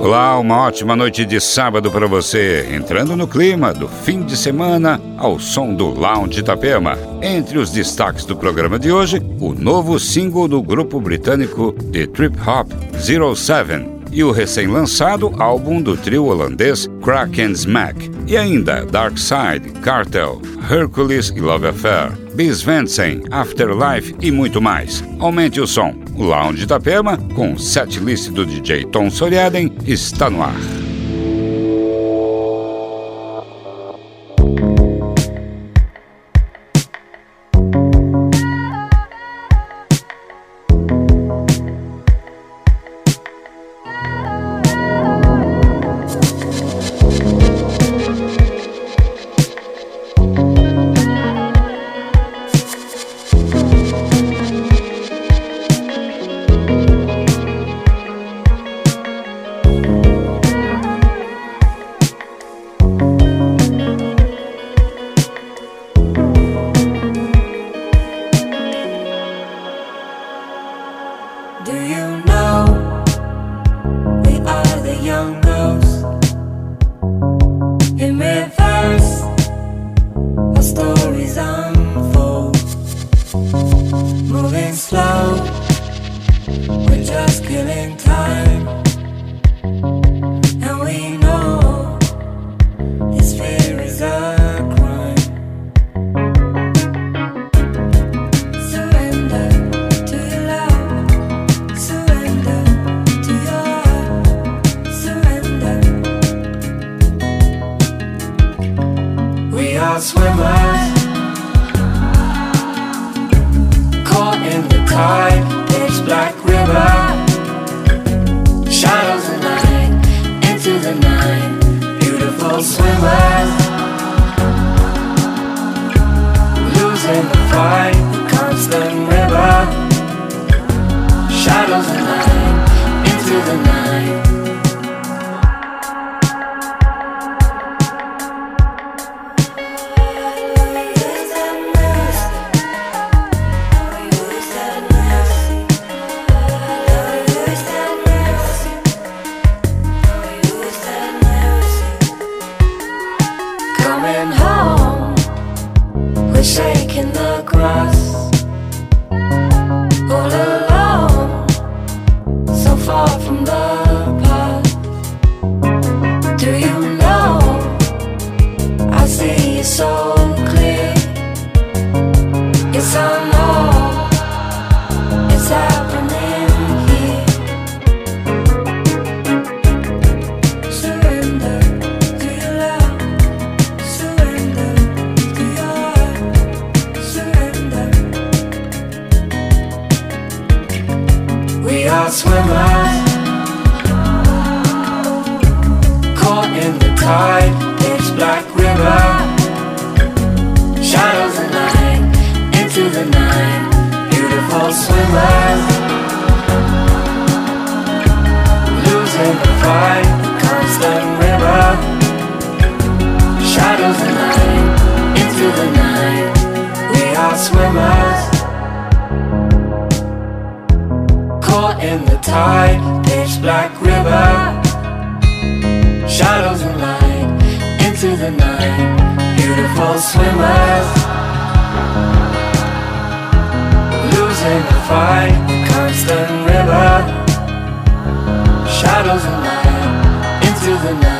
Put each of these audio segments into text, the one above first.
Olá, uma ótima noite de sábado para você, entrando no clima do fim de semana ao som do Lounge Itapema. Entre os destaques do programa de hoje, o novo single do grupo britânico The Trip Hop 07 e o recém-lançado álbum do trio holandês Kraken Smack. E ainda Dark Side, Cartel, Hercules e Love Affair, Bis Vensen, Afterlife e muito mais. Aumente o som. O Lounge da Pema, com setlist do DJ Tom Soriaden, está no ar. not swimmers. Caught in the tide, pitch black river. Shadows of light into the night. Beautiful swimmers. Losing the fight. Caught in the tide, pitch black river. Shadows and light, into the night. Beautiful swimmers. Losing the fight, constant river. Shadows and light, into the night.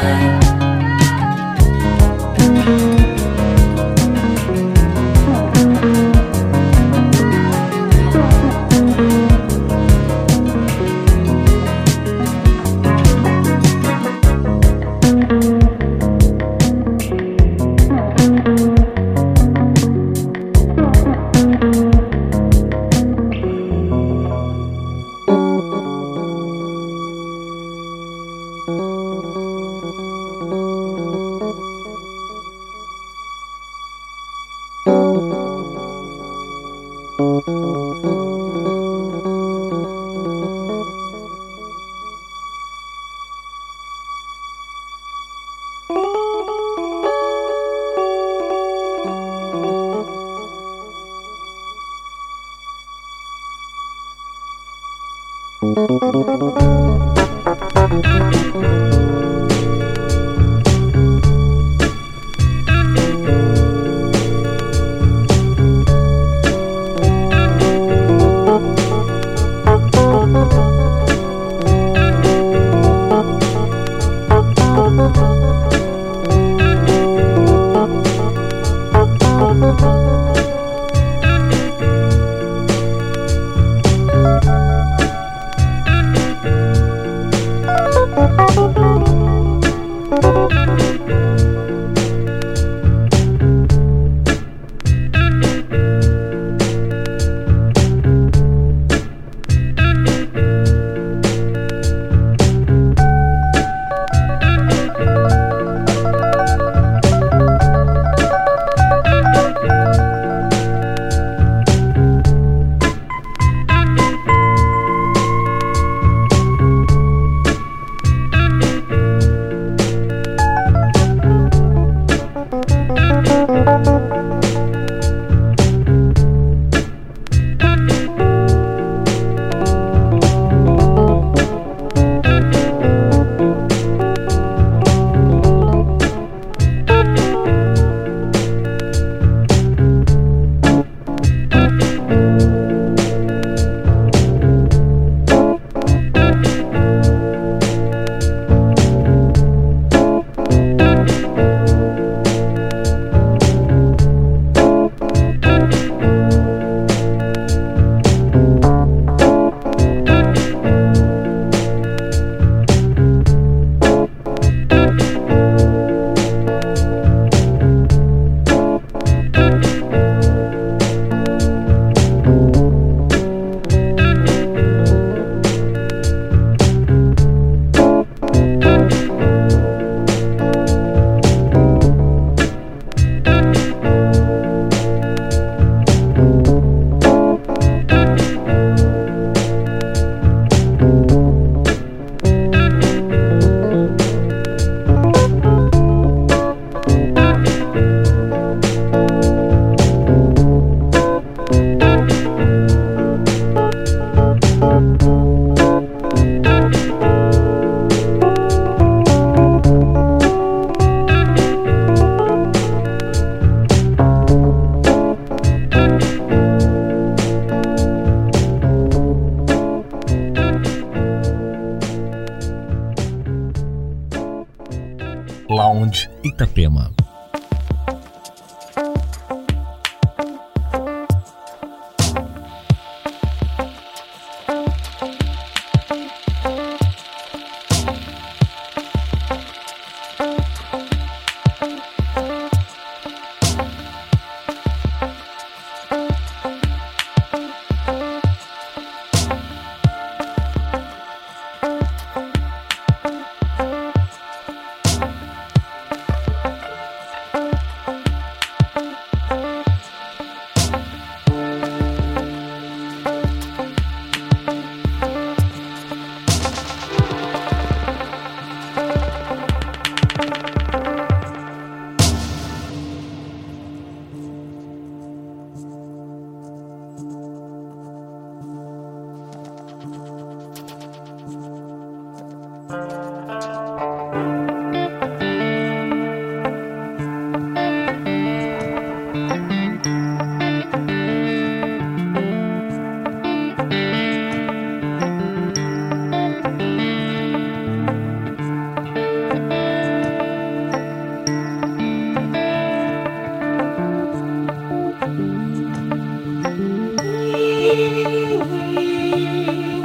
You.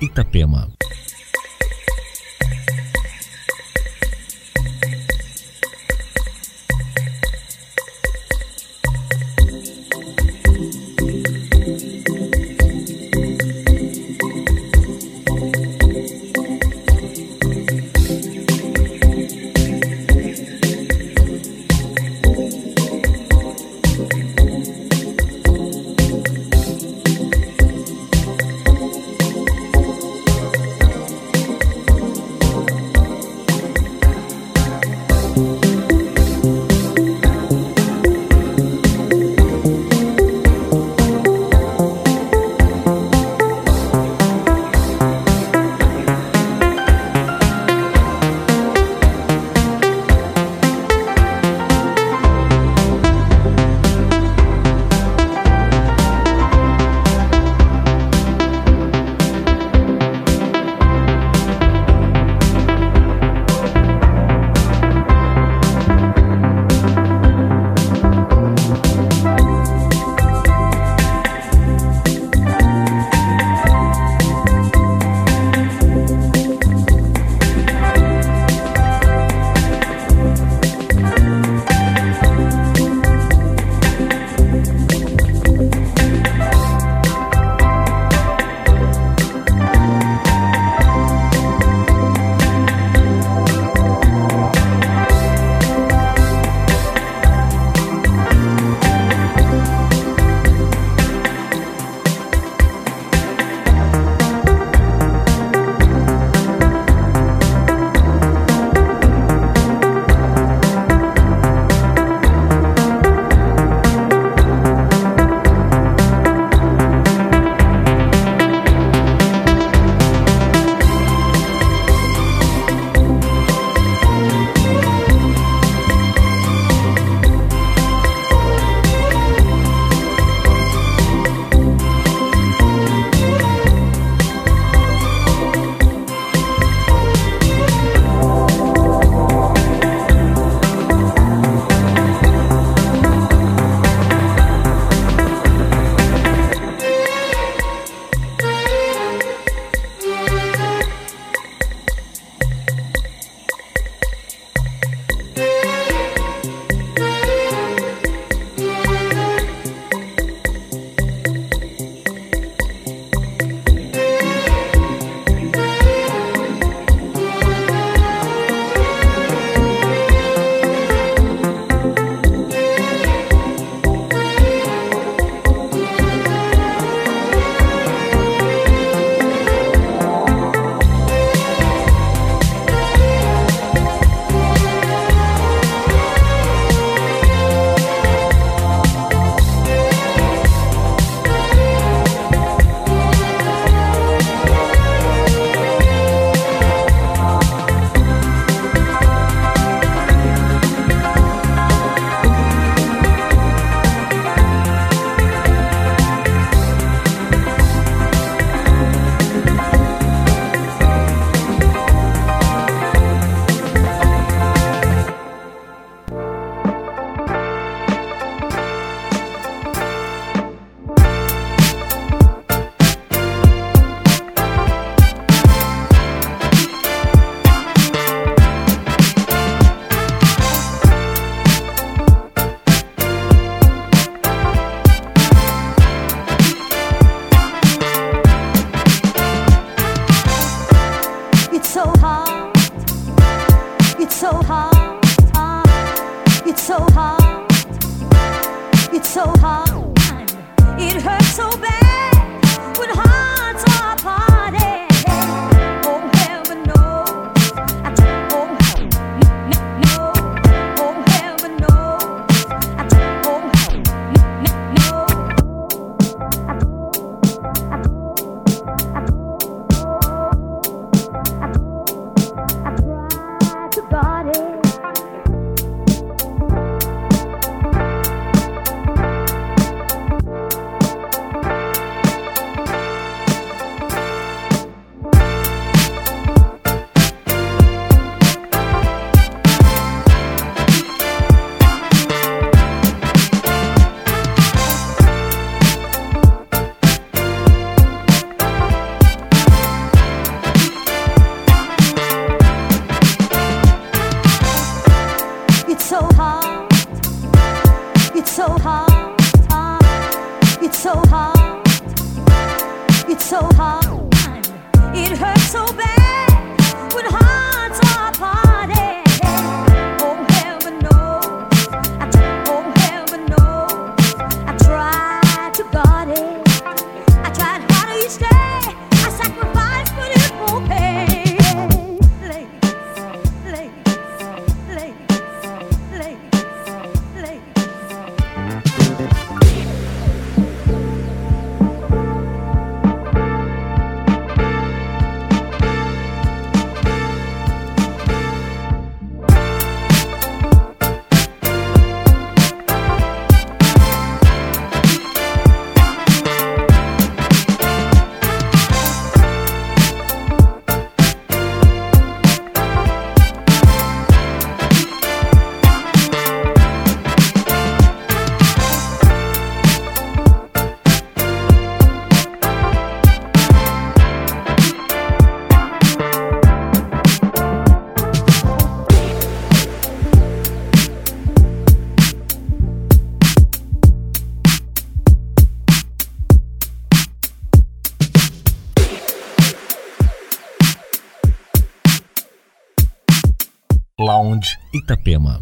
Itapema. Itapema.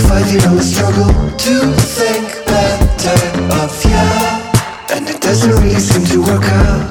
You're fighting on the struggle to think better of you, and it doesn't really seem to work out.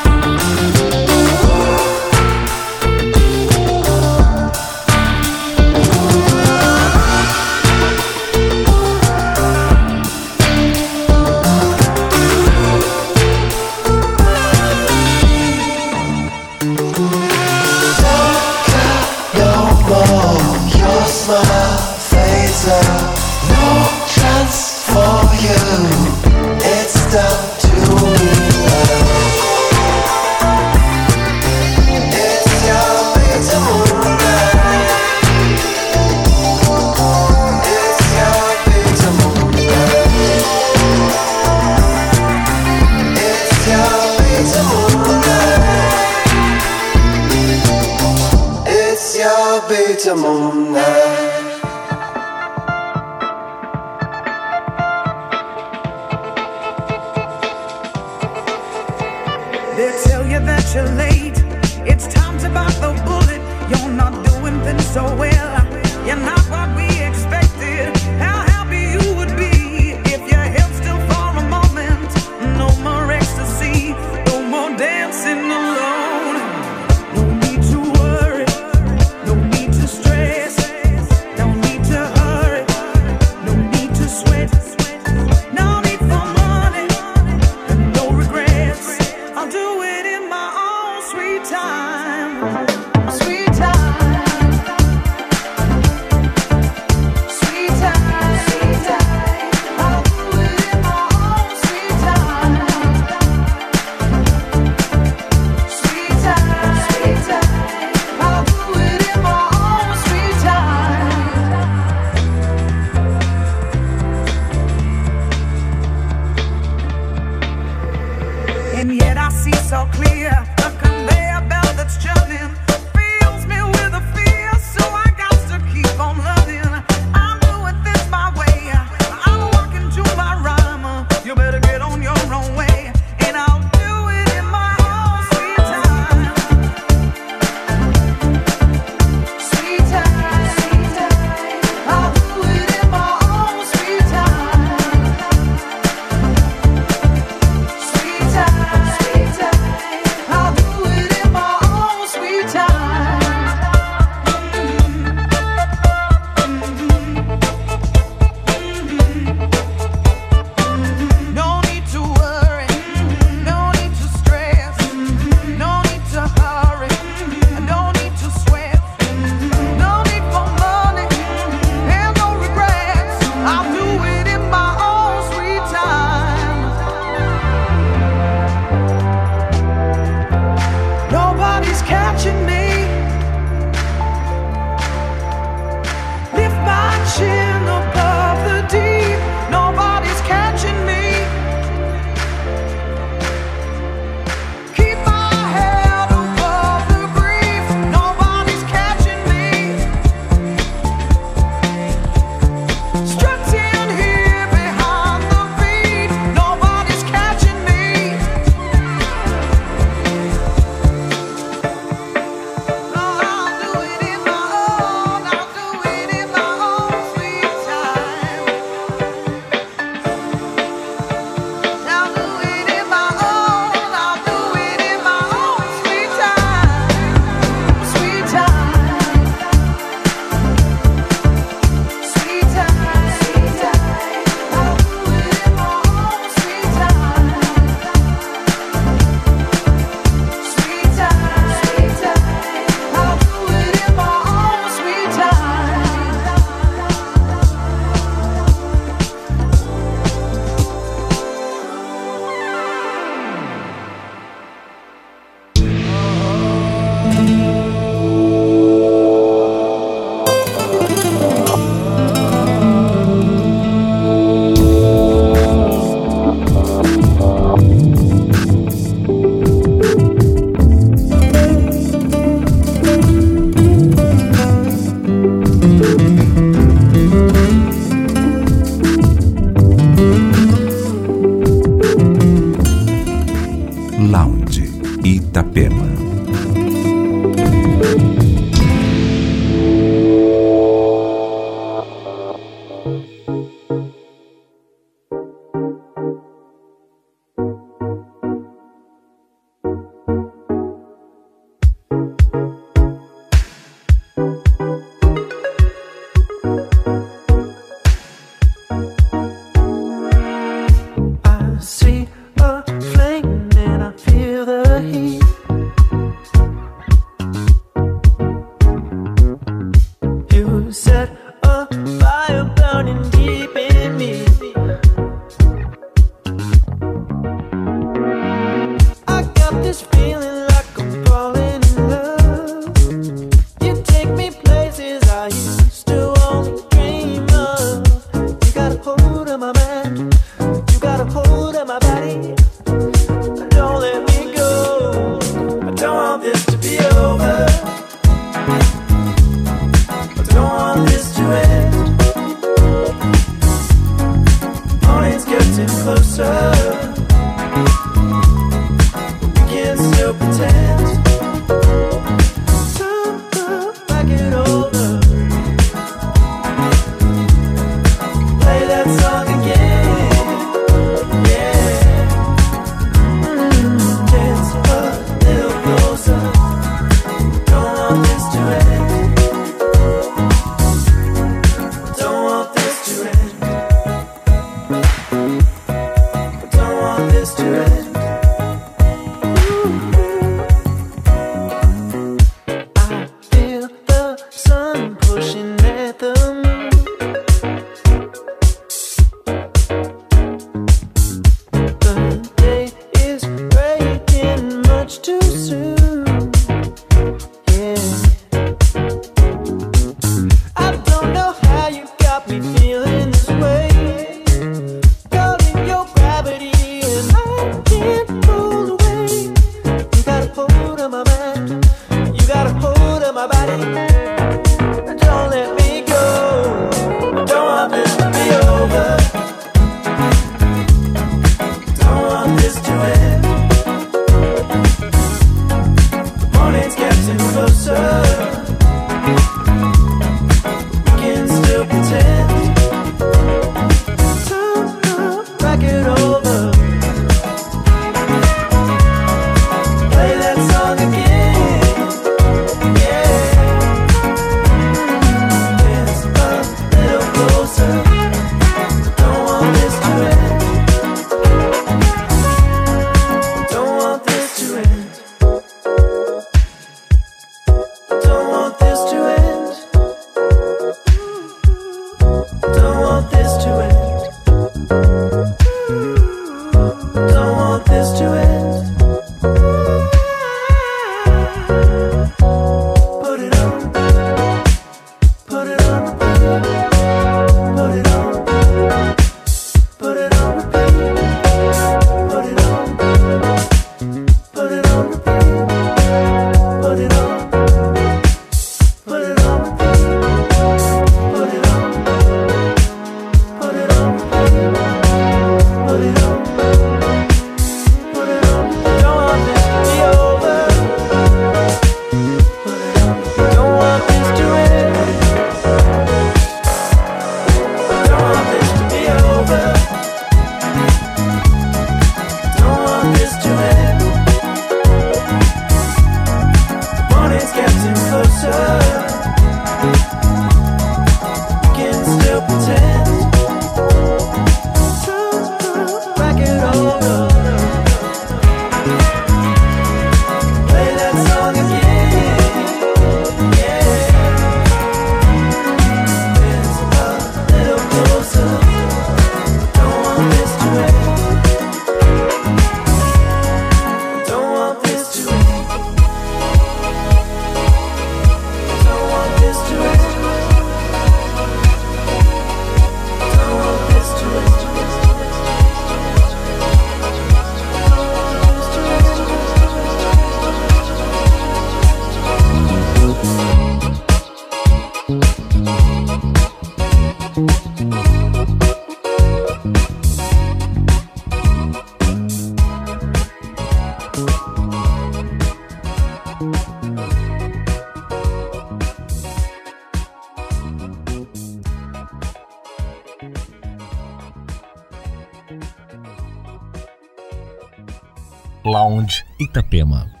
Itapema.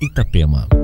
Itapema.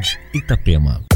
Saúde, Itapema.